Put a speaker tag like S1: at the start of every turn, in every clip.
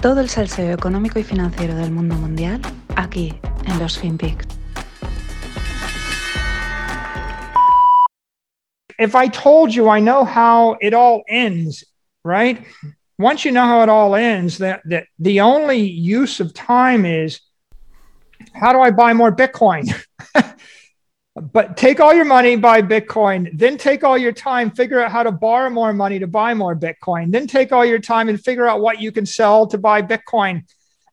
S1: Todo el salseo económico y financiero del mundo mundial aquí en los FinPix.
S2: If I told you I know how it all ends, right? Once you know how it all ends, that, that the only use of time is how do I buy more Bitcoin? but take all your money, buy Bitcoin, then take all your time, figure out how to borrow more money to buy more Bitcoin, then take all your time and figure out what you can sell to buy Bitcoin.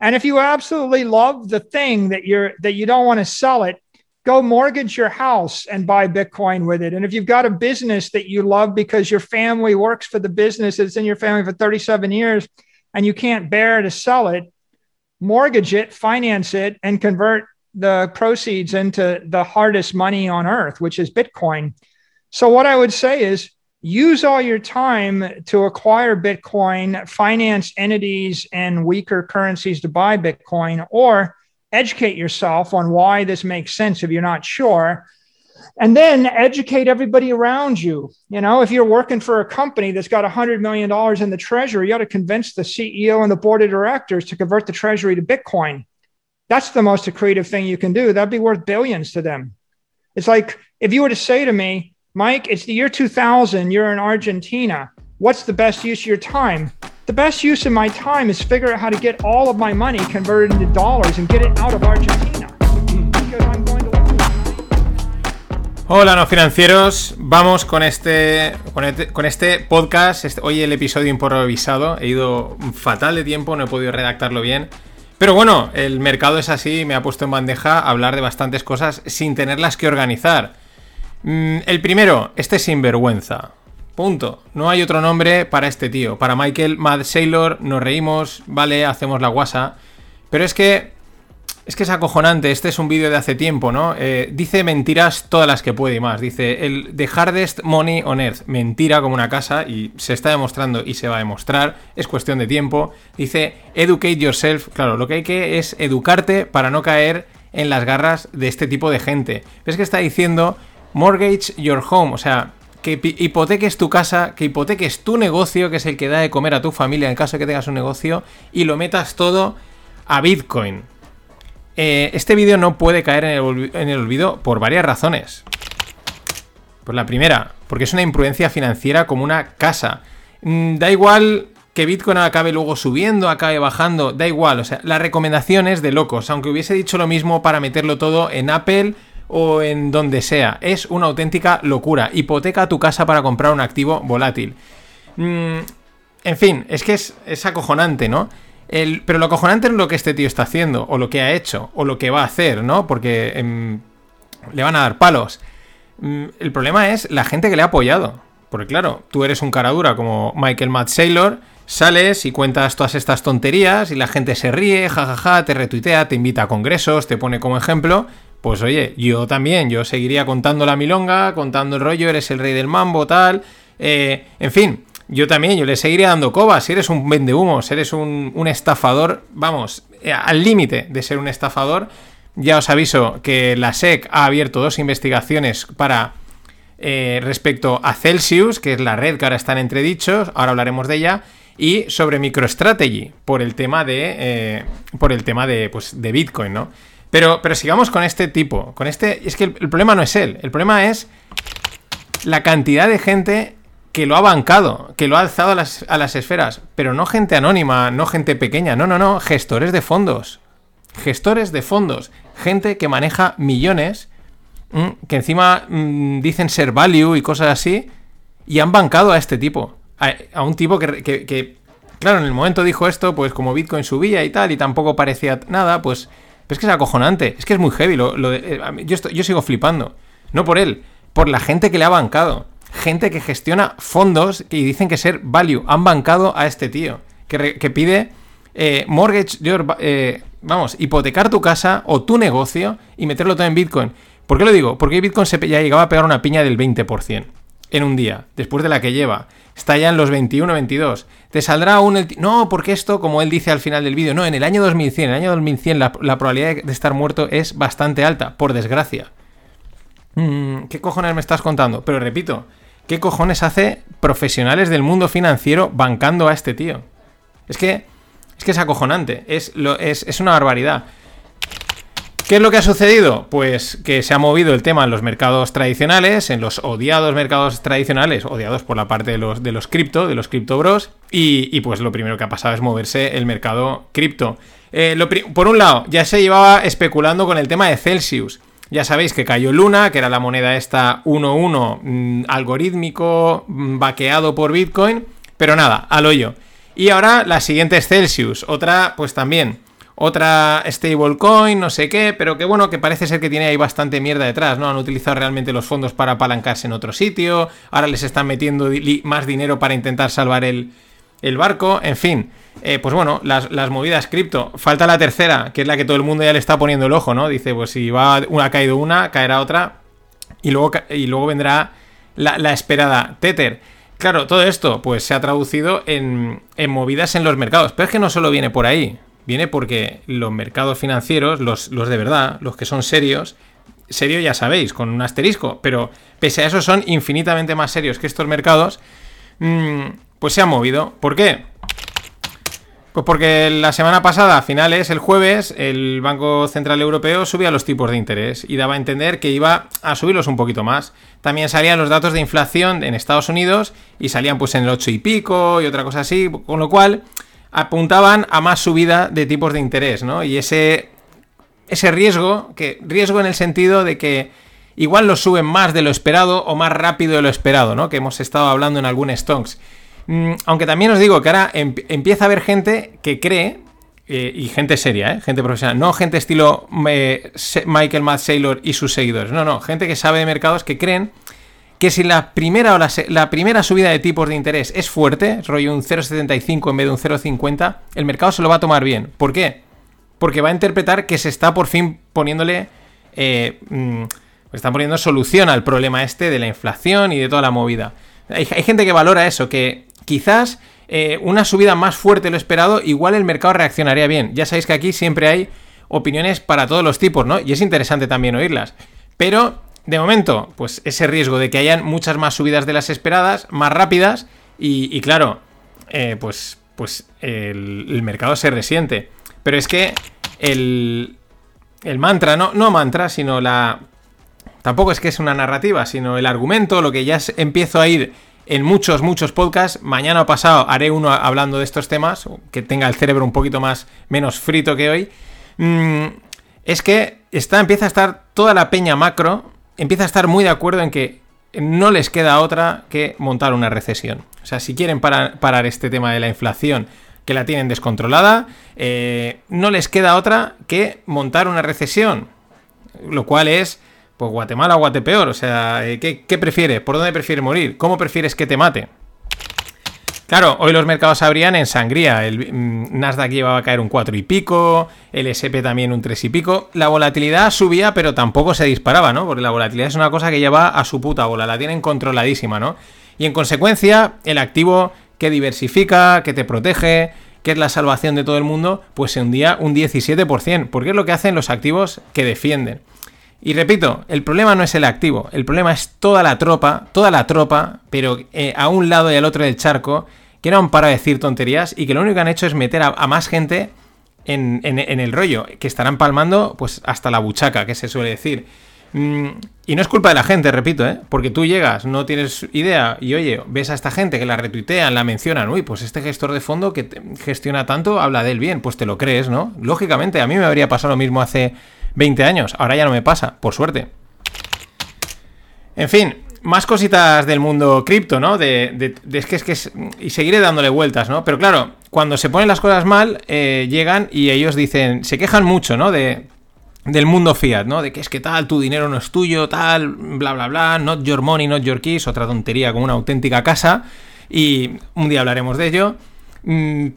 S2: And if you absolutely love the thing that you're that you don't want to sell it, go mortgage your house and buy Bitcoin with it. And if you've got a business that you love because your family works for the business, it's in your family for 37 years, and you can't bear to sell it, mortgage it, finance it, and convert the proceeds into the hardest money on earth, which is Bitcoin. So, what I would say is use all your time to acquire Bitcoin, finance entities and weaker currencies to buy Bitcoin, or educate yourself on why this makes sense if you're not sure. And then educate everybody around you. You know, if you're working for a company that's got $100 million in the treasury, you got to convince the CEO and the board of directors to convert the treasury to Bitcoin that's the most creative thing you can do. That'd be worth billions to them. It's like if you were to say to me, Mike, it's the year 2000, you're in Argentina. What's the best use of your time? The best use of my time is figure out how to get all of my money converted into dollars and get it out of Argentina.
S3: Hola, no financieros. Vamos con este, con este, con este podcast. Este, hoy el episodio improvisado. He ido fatal de tiempo, no he podido redactarlo bien. Pero bueno, el mercado es así, me ha puesto en bandeja hablar de bastantes cosas sin tenerlas que organizar. Mm, el primero, este sinvergüenza. Punto. No hay otro nombre para este tío. Para Michael Mad Sailor nos reímos, vale, hacemos la guasa. Pero es que es que es acojonante, este es un vídeo de hace tiempo, ¿no? Eh, dice mentiras todas las que puede y más. Dice, el The Hardest Money on Earth, mentira como una casa y se está demostrando y se va a demostrar, es cuestión de tiempo. Dice, educate yourself, claro, lo que hay que es educarte para no caer en las garras de este tipo de gente. ¿Ves que está diciendo, mortgage your home? O sea, que hipoteques tu casa, que hipoteques tu negocio, que es el que da de comer a tu familia en caso de que tengas un negocio, y lo metas todo a Bitcoin. Eh, este vídeo no puede caer en el, olvido por varias razones. Pues la primera, porque es una imprudencia financiera como una casa. Mm, da igual que Bitcoin acabe luego subiendo, acabe bajando, da igual. O sea, la recomendación es de locos. Aunque hubiese dicho lo mismo para meterlo todo en Apple o en donde sea. Es una auténtica locura. Hipoteca tu casa para comprar un activo volátil. Mm, en fin, es que es, es acojonante, ¿no? Pero lo acojonante es lo que este tío está haciendo, o lo que ha hecho, o lo que va a hacer, ¿no? Porque em, le van a dar palos. Mm, el problema es la gente que le ha apoyado. Porque claro, tú eres un cara dura como Michael Matt Saylor, sales y cuentas todas estas tonterías y la gente se ríe, jajaja, te retuitea, te invita a congresos, te pone como ejemplo. Pues oye, yo también, yo seguiría contando la milonga, contando el rollo, eres el rey del mambo, tal. Eh, en fin, yo también, yo le seguiré dando cobas. Si eres un vendehumos, eres un, estafador, vamos, eh, al límite de ser un estafador. Ya os aviso que la SEC ha abierto dos investigaciones para eh, respecto a Celsius, que es la red que ahora está en entredichos, ahora hablaremos de ella, y sobre MicroStrategy, por el tema de. Eh, por el tema de. Pues, de Bitcoin, ¿no? Pero, pero sigamos con este tipo. Con este. Es que el problema no es él. El problema es la cantidad de gente que lo ha bancado, que lo ha alzado a las, esferas, pero no gente anónima, no gente pequeña, no, no, no, gestores de fondos. Gestores de fondos, gente que maneja millones, mm, que encima mm, dicen ser value y cosas así, y han bancado a este tipo, a, un tipo que, claro, en el momento dijo esto, pues como Bitcoin subía y tal, y tampoco parecía nada, pues, es que es acojonante, es que es muy heavy, lo, eh, yo, yo sigo flipando, no por él, por la gente que le ha bancado gente que gestiona fondos y dicen que ser value. Han bancado a este tío que, pide eh, mortgage, eh, vamos, hipotecar tu casa o tu negocio y meterlo todo en Bitcoin. ¿Por qué lo digo? Porque Bitcoin se ya llegaba a pegar una piña del 20% en un día, después de la que lleva. Está ya en los 21, 22. Te saldrá un... No, porque esto, como él dice al final del vídeo, no, en el año 2100, en el año 2100 la, la probabilidad de estar muerto es bastante alta, por desgracia. Mm, ¿Qué cojones me estás contando? Pero repito, ¿Qué cojones hace profesionales del mundo financiero bancando a este tío? Es que, Es que es acojonante, es, es, es una barbaridad. ¿Qué es lo que ha sucedido? Pues que se ha movido el tema en los mercados tradicionales, en los odiados mercados tradicionales, odiados por la parte de los, de los cripto, de los cripto bros, y, pues lo primero que ha pasado es moverse el mercado cripto. Eh, por un lado, ya se llevaba especulando con el tema de Celsius. Ya sabéis que cayó Luna, que era la moneda esta 1-1 mm, algorítmico, mm, vaqueado por Bitcoin, pero nada, al hoyo. Y ahora la siguiente es Celsius, otra pues también otra stablecoin, no sé qué, pero que bueno, que parece ser que tiene ahí bastante mierda detrás, ¿no? Han utilizado realmente los fondos para apalancarse en otro sitio, ahora les están metiendo más dinero para intentar salvar el, barco, en fin. Eh, pues bueno, las, movidas cripto. Falta la tercera, que es la que todo el mundo ya le está poniendo el ojo, ¿no? Dice, pues si va una, ha caído una, caerá otra, y luego, y luego vendrá la, esperada Tether. Claro, todo esto pues se ha traducido en, en movidas en los mercados, pero es que no solo viene por ahí viene porque los mercados financieros, los, de verdad, los que son serios, serio ya sabéis, con un asterisco, pero pese a eso son infinitamente más serios que estos mercados, mm, pues se han movido. ¿Por qué? Pues porque la semana pasada, a finales, el jueves, el Banco Central Europeo subía los tipos de interés y daba a entender que iba a subirlos un poquito más. También salían los datos de inflación en Estados Unidos y salían pues en el 8 y pico y otra cosa así, con lo cual apuntaban a más subida de tipos de interés, ¿no? Y ese, ese riesgo, que riesgo en el sentido de que igual lo suben más de lo esperado o más rápido de lo esperado, ¿no? Que hemos estado hablando en algún stonks. Mm, aunque también os digo que ahora empieza a haber gente que cree, eh, y gente seria, ¿eh? gente profesional, no gente estilo eh, Michael Matt Saylor y sus seguidores, no, no, gente que sabe de mercados que creen que si la primera, o la, primera subida de tipos de interés es fuerte, rollo un 0,75 en vez de un 0,50, el mercado se lo va a tomar bien. ¿Por qué? Porque va a interpretar que se está por fin poniéndole... Eh, mm, están poniendo solución al problema este de la inflación y de toda la movida. Hay, gente que valora eso, que quizás eh, una subida más fuerte de lo esperado, igual el mercado reaccionaría bien. Ya sabéis que aquí siempre hay opiniones para todos los tipos, ¿no? Y es interesante también oírlas. Pero de momento, pues ese riesgo de que hayan muchas más subidas de las esperadas, más rápidas, y, claro, eh, pues, pues el, mercado se resiente. Pero es que el, el mantra, no, no mantra, sino la... Tampoco es que es una narrativa, sino el argumento, lo que ya empiezo a ir en muchos, muchos podcasts. Mañana o pasado haré uno hablando de estos temas, que tenga el cerebro un poquito más menos frito que hoy. Mm, es que está, empieza a estar toda la peña macro empieza a estar muy de acuerdo en que no les queda otra que montar una recesión. O sea, si quieren parar, este tema de la inflación, que la tienen descontrolada, eh, no les queda otra que montar una recesión. Lo cual es, pues Guatemala o Guatepeor. O sea, eh, ¿qué, ¿qué prefieres? ¿Por dónde prefieres morir? ¿Cómo prefieres que te mate? Claro, hoy los mercados abrían en sangría. El mm, Nasdaq llevaba a caer un 4 y pico, el SP también un 3 y pico. La volatilidad subía, pero tampoco se disparaba, ¿no? Porque la volatilidad es una cosa que lleva a su puta bola, la tienen controladísima, ¿no? Y en consecuencia, el activo que diversifica, que te protege, que es la salvación de todo el mundo, pues se hundía un 17%, porque es lo que hacen los activos que defienden. Y repito, el problema no es el activo, el problema es toda la tropa, toda la tropa, pero eh, a un lado y al otro del charco, que no han parado de decir tonterías y que lo único que han hecho es meter a, más gente en, el rollo, que estarán palmando pues hasta la buchaca, que se suele decir. Mm, y no es culpa de la gente, repito, ¿eh? porque tú llegas, no tienes idea y oye, ves a esta gente que la retuitean, la mencionan, uy, pues este gestor de fondo que gestiona tanto habla de él bien, pues te lo crees, ¿no? Lógicamente, a mí me habría pasado lo mismo hace 20 años. Ahora ya no me pasa, por suerte. En fin, más cositas del mundo cripto, ¿no? De, es que es que y seguiré dándole vueltas, ¿no? Pero claro, cuando se ponen las cosas mal, eh, llegan y ellos dicen, se quejan mucho, ¿no? De, del mundo fiat, ¿no? De que es que tal, tu dinero no es tuyo, tal, bla, bla, bla, not your money, not your keys, otra tontería como una auténtica casa. Y un día hablaremos de ello. Mm,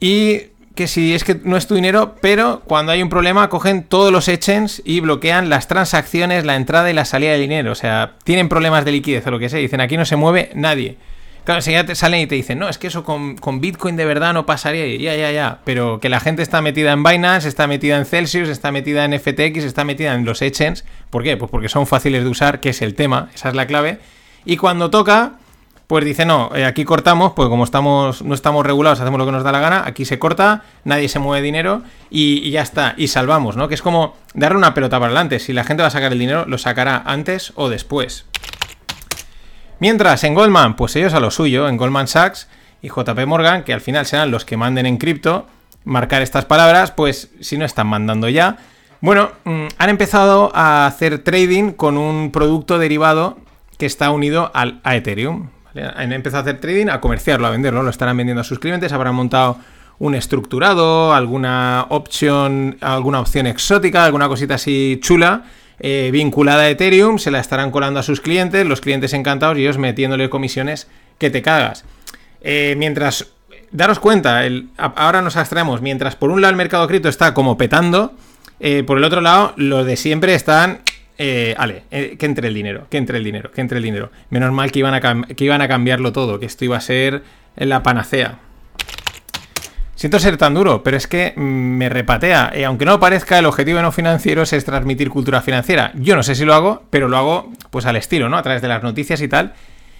S3: y que si es que no es tu dinero, pero cuando hay un problema cogen todos los exchanges y bloquean las transacciones, la entrada y la salida de dinero. O sea, tienen problemas de liquidez o lo que sea. Dicen, aquí no se mueve nadie. Claro, ya te salen y te dicen, no, es que eso con, Bitcoin de verdad no pasaría. ya, ya, ya. Pero que la gente está metida en Binance, está metida en Celsius, está metida en FTX, está metida en los exchanges. ¿Por qué? Pues porque son fáciles de usar, que es el tema, esa es la clave. Y cuando toca, pues dice, no, eh, aquí cortamos, pues como estamos, no estamos regulados, hacemos lo que nos da la gana, aquí se corta, nadie se mueve dinero y, ya está, y salvamos, ¿no? Que es como darle una pelota para adelante. Si la gente va a sacar el dinero, lo sacará antes o después. Mientras, en Goldman, pues ellos a lo suyo, en Goldman Sachs y JP Morgan, que al final serán los que manden en cripto, marcar estas palabras, pues si no están mandando ya. Bueno, mm, han empezado a hacer trading con un producto derivado que está unido al, a Ethereum. Han empezado a hacer trading, a comerciarlo, a venderlo, lo estarán vendiendo a sus clientes, habrán montado un estructurado, alguna opción, alguna opción exótica, alguna cosita así chula, eh, vinculada a Ethereum, se la estarán colando a sus clientes, los clientes encantados y ellos metiéndole comisiones que te cagas. Eh, mientras, daros cuenta, ahora nos abstraemos, mientras por un lado el mercado cripto está como petando, eh, por el otro lado, los de siempre están eh, ale, eh, que entre el dinero, que entre el dinero, que entre el dinero. Menos mal que iban, a que iban a cambiarlo todo, que esto iba a ser la panacea. Siento ser tan duro, pero es que mm, me repatea. Y aunque no parezca, el objetivo de no financieros es transmitir cultura financiera. Yo no sé si lo hago, pero lo hago pues al estilo, ¿no? A través de las noticias y tal.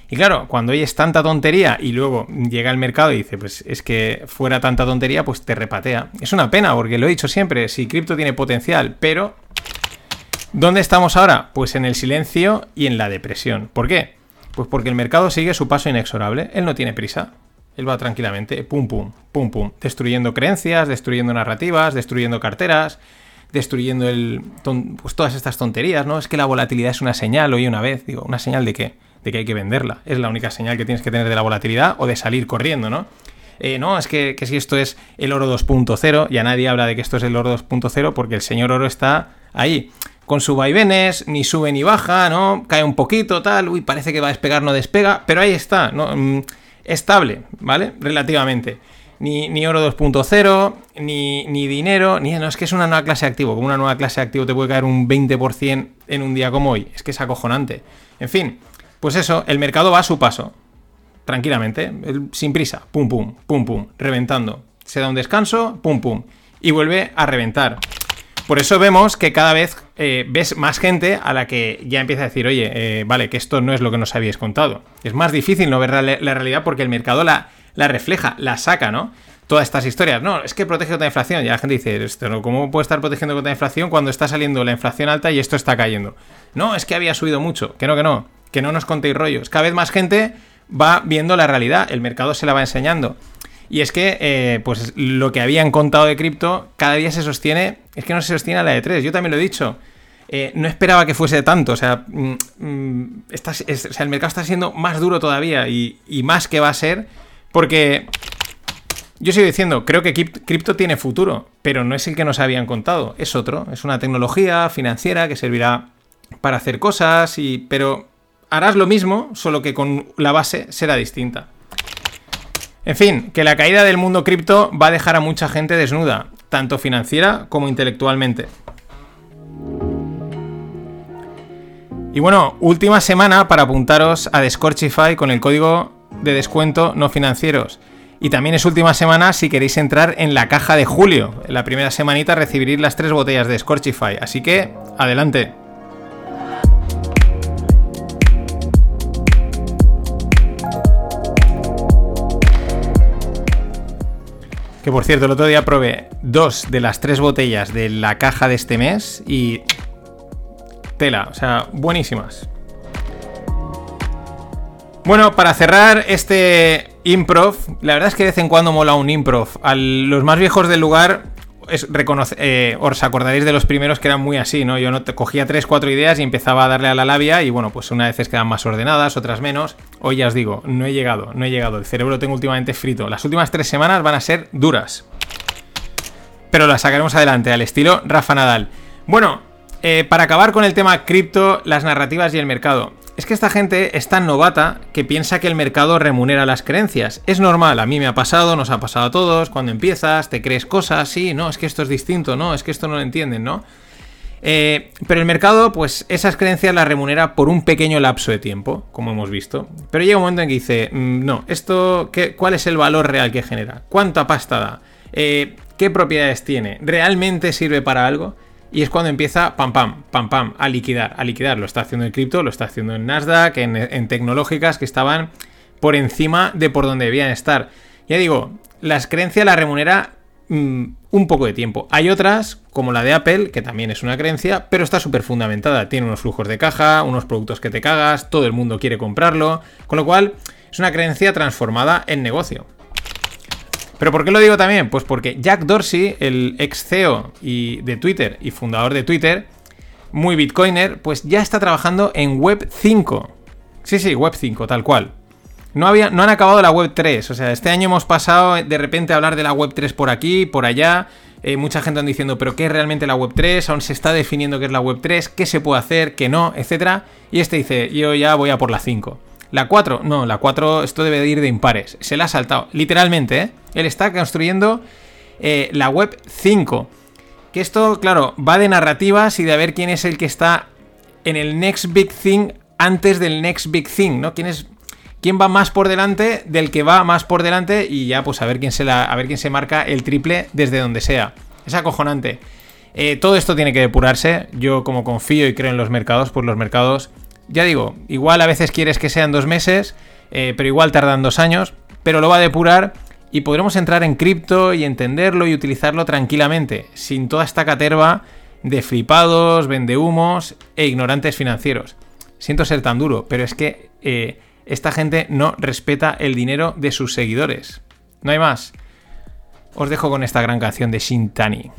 S3: Y claro, cuando oyes tanta tontería y luego llega el mercado y dice, pues es que fuera tanta tontería, pues te repatea. Es una pena, porque lo he dicho siempre, si cripto tiene potencial, pero ¿Dónde estamos ahora? Pues en el silencio y en la depresión. ¿Por qué? Pues porque el mercado sigue su paso inexorable. Él no tiene prisa. Él va tranquilamente, pum, pum, pum, pum, destruyendo creencias, destruyendo narrativas, destruyendo carteras, destruyendo el, pues todas estas tonterías, ¿no? Es que la volatilidad es una señal, oye una vez, digo, ¿una señal de qué? De que hay que venderla. Es la única señal que tienes que tener de la volatilidad o de salir corriendo, ¿no? Eh, no, es que, que, si esto es el oro 2.0, ya nadie habla de que esto es el oro 2.0 porque el señor oro está ahí con sus vaivenes, ni sube ni baja, ¿no? Cae un poquito, tal, uy, parece que va a despegar, no despega, pero ahí está, ¿no? Mm, estable, ¿vale? Relativamente. Ni, ni oro 2.0, ni, ni, dinero, ni... No, es que es una nueva clase de activo. Como una nueva clase de activo te puede caer un 20% en un día como hoy. Es que es acojonante. En fin, pues eso, el mercado va a su paso. Tranquilamente, sin prisa. Pum, pum, pum, pum, reventando. Se da un descanso, pum, pum. Y vuelve a reventar. Por eso vemos que cada vez eh, ves más gente a la que ya empieza a decir, oye, eh, vale, que esto no es lo que nos habíais contado. Es más difícil no ver la, realidad porque el mercado la, refleja, la saca, ¿no? Todas estas historias. No, es que protege contra la inflación. Ya la gente dice, ¿cómo puede estar protegiendo contra la inflación cuando está saliendo la inflación alta y esto está cayendo? No, es que había subido mucho. Que no, que no. Que no nos contéis rollos. Cada vez más gente va viendo la realidad. El mercado se la va enseñando. Y es que, eh, pues lo que habían contado de cripto, cada día se sostiene, es que no se sostiene a la de 3. Yo también lo he dicho. Eh, no esperaba que fuese tanto. O sea, mm, mm, el mercado está siendo más duro todavía y, más que va a ser. Porque yo sigo diciendo, creo que cripto tiene futuro, pero no es el que nos habían contado. Es otro. Es una tecnología financiera que servirá para hacer cosas, y, pero harás lo mismo, solo que con la base será distinta. En fin, que la caída del mundo cripto va a dejar a mucha gente desnuda, tanto financiera como intelectualmente. Y bueno, última semana para apuntaros a Descorchify con el código de descuento no financieros. Y también es última semana si queréis entrar en la caja de julio. En la primera semanita recibiréis las tres botellas de Scorchify. Así que, adelante. Que por cierto, el otro día probé dos de las tres botellas de la caja de este mes y. Tela, o sea, buenísimas. Bueno, para cerrar este improv, la verdad es que de vez en cuando mola un improv. A los más viejos del lugar es eh, os acordaréis de los primeros que eran muy así, ¿no? Yo no te cogía tres, cuatro ideas y empezaba a darle a la labia y bueno, pues unas veces quedan más ordenadas, otras menos. Hoy ya os digo, no he llegado, no he llegado. El cerebro lo tengo últimamente frito. Las últimas tres semanas van a ser duras. Pero las sacaremos adelante, al estilo Rafa Nadal. Bueno, eh, para acabar con el tema cripto, las narrativas y el mercado. Es que esta gente es tan novata que piensa que el mercado remunera las creencias. Es normal, a mí me ha pasado, nos ha pasado a todos. Cuando empiezas, te crees cosas, sí, no, es que esto es distinto, no, es que esto no lo entienden, ¿no? Eh, pero el mercado, pues esas creencias las remunera por un pequeño lapso de tiempo, como hemos visto. Pero llega un momento en que dice, mm, no, esto, ¿qué, ¿cuál es el valor real que genera? ¿Cuánta pasta da? Eh, ¿Qué propiedades tiene? ¿Realmente sirve para algo? Y es cuando empieza, pam, pam, pam, pam, a liquidar, a liquidar. Lo está haciendo el cripto, lo está haciendo en Nasdaq, en, tecnológicas que estaban por encima de por donde debían estar. Ya digo, las creencias la remunera mm, un poco de tiempo. Hay otras, como la de Apple, que también es una creencia, pero está súper fundamentada. Tiene unos flujos de caja, unos productos que te cagas, todo el mundo quiere comprarlo, con lo cual es una creencia transformada en negocio. ¿Pero por qué lo digo también? Pues porque Jack Dorsey, el ex CEO y de Twitter y fundador de Twitter, muy bitcoiner, pues ya está trabajando en Web 5. Sí, sí, Web 5, tal cual. No, había, no han acabado la Web 3, o sea, este año hemos pasado de repente a hablar de la Web 3 por aquí, por allá. Eh, mucha gente anda diciendo, pero ¿qué es realmente la Web 3? Aún se está definiendo qué es la Web 3, qué se puede hacer, qué no, etcétera. Y este dice, yo ya voy a por la 5. La 4, no, la 4, esto debe de ir de impares. Se la ha saltado, literalmente, ¿eh? Él está construyendo eh, la web 5. Que esto, claro, va de narrativas y de ver quién es el que está en el next big thing antes del next big thing, ¿no? ¿Quién es quién va más por delante del que va más por delante y ya pues a ver quién se a ver quién se marca el triple desde donde sea. Es acojonante. Eh, todo esto tiene que depurarse. Yo como confío y creo en los mercados, pues los mercados ya digo, igual a veces quieres que sean dos meses, eh, pero igual tardan dos años, pero lo va a depurar y podremos entrar en cripto y entenderlo y utilizarlo tranquilamente, sin toda esta caterva de flipados, vendehumos e ignorantes financieros. Siento ser tan duro, pero es que eh, esta gente no respeta el dinero de sus seguidores. No hay más. Os dejo con esta gran canción de Shintani.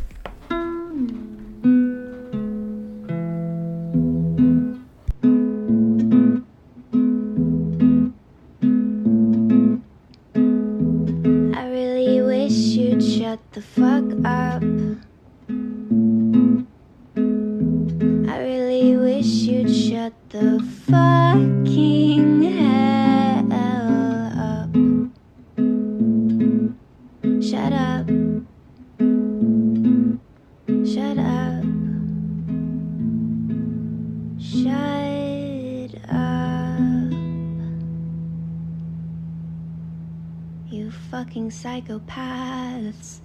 S3: The fuck up. I really wish you'd shut the fucking psychopaths.